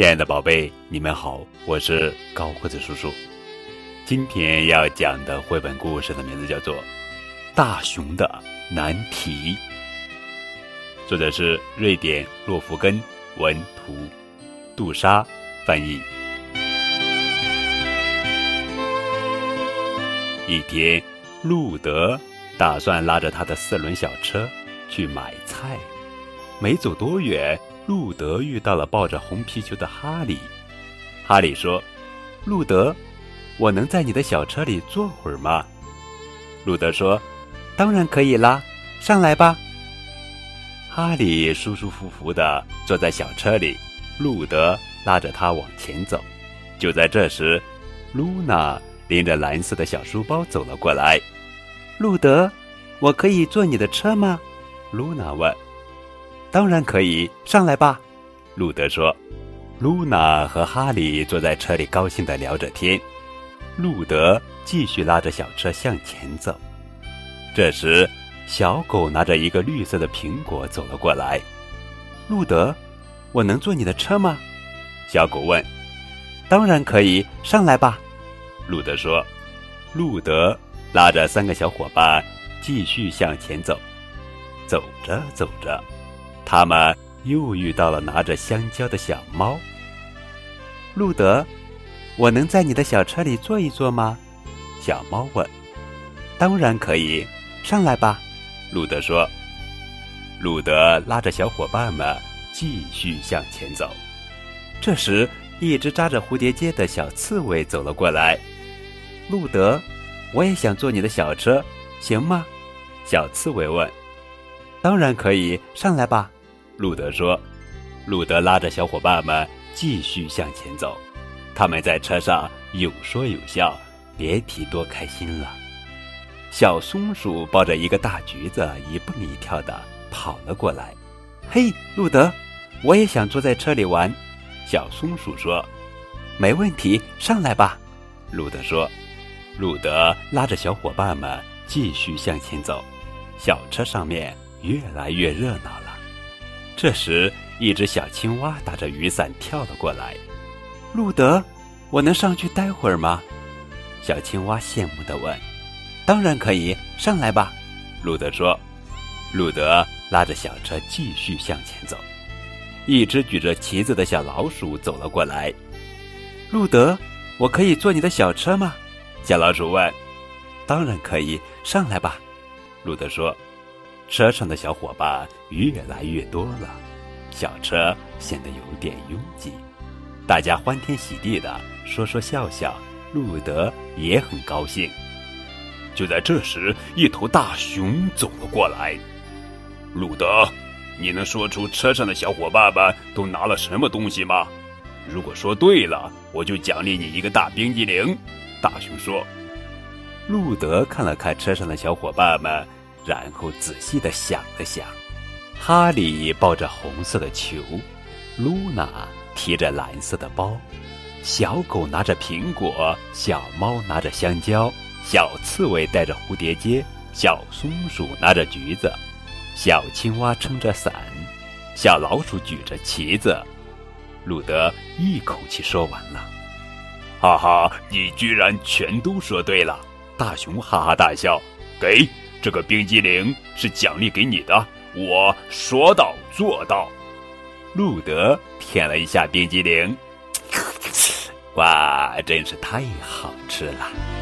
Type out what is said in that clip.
亲爱的宝贝，你们好，我是高个子叔叔。今天要讲的绘本故事的名字叫做《大熊的难题》，作者是瑞典洛夫根文图，杜莎翻译。一天，路德打算拉着他的四轮小车去买菜，没走多远。路德遇到了抱着红皮球的哈利。哈利说：“路德，我能在你的小车里坐会儿吗？”路德说：“当然可以啦，上来吧。”哈利舒舒服服地坐在小车里，路德拉着他往前走。就在这时，露娜拎着蓝色的小书包走了过来。“路德，我可以坐你的车吗？”露娜问。当然可以，上来吧，路德说。露娜和哈利坐在车里，高兴地聊着天。路德继续拉着小车向前走。这时，小狗拿着一个绿色的苹果走了过来。路德，我能坐你的车吗？小狗问。当然可以，上来吧，路德说。路德拉着三个小伙伴继续向前走。走着走着。他们又遇到了拿着香蕉的小猫。路德，我能在你的小车里坐一坐吗？小猫问。当然可以，上来吧，路德说。路德拉着小伙伴们继续向前走。这时，一只扎着蝴蝶结的小刺猬走了过来。路德，我也想坐你的小车，行吗？小刺猬问。当然可以，上来吧。路德说：“路德拉着小伙伴们继续向前走，他们在车上有说有笑，别提多开心了。”小松鼠抱着一个大橘子，一蹦一跳的跑了过来。“嘿，路德，我也想坐在车里玩。”小松鼠说。“没问题，上来吧。”路德说。路德拉着小伙伴们继续向前走，小车上面越来越热闹了。这时，一只小青蛙打着雨伞跳了过来。路德，我能上去待会儿吗？小青蛙羡慕地问。当然可以，上来吧。路德说。路德拉着小车继续向前走。一只举着旗子的小老鼠走了过来。路德，我可以坐你的小车吗？小老鼠问。当然可以，上来吧。路德说。车上的小伙伴越来越多了，小车显得有点拥挤，大家欢天喜地的说说笑笑，路德也很高兴。就在这时，一头大熊走了过来。路德，你能说出车上的小伙伴们都拿了什么东西吗？如果说对了，我就奖励你一个大冰激凌。大熊说。路德看了看车上的小伙伴们。然后仔细的想了想，哈利抱着红色的球，露娜提着蓝色的包，小狗拿着苹果，小猫拿着香蕉，小刺猬带着蝴蝶结，小松鼠拿着橘子，小青蛙撑着伞，小老鼠举着旗子。鲁德一口气说完了，哈哈，你居然全都说对了！大熊哈哈大笑，给。这个冰激凌是奖励给你的，我说到做到。路德舔了一下冰激凌，哇，真是太好吃了。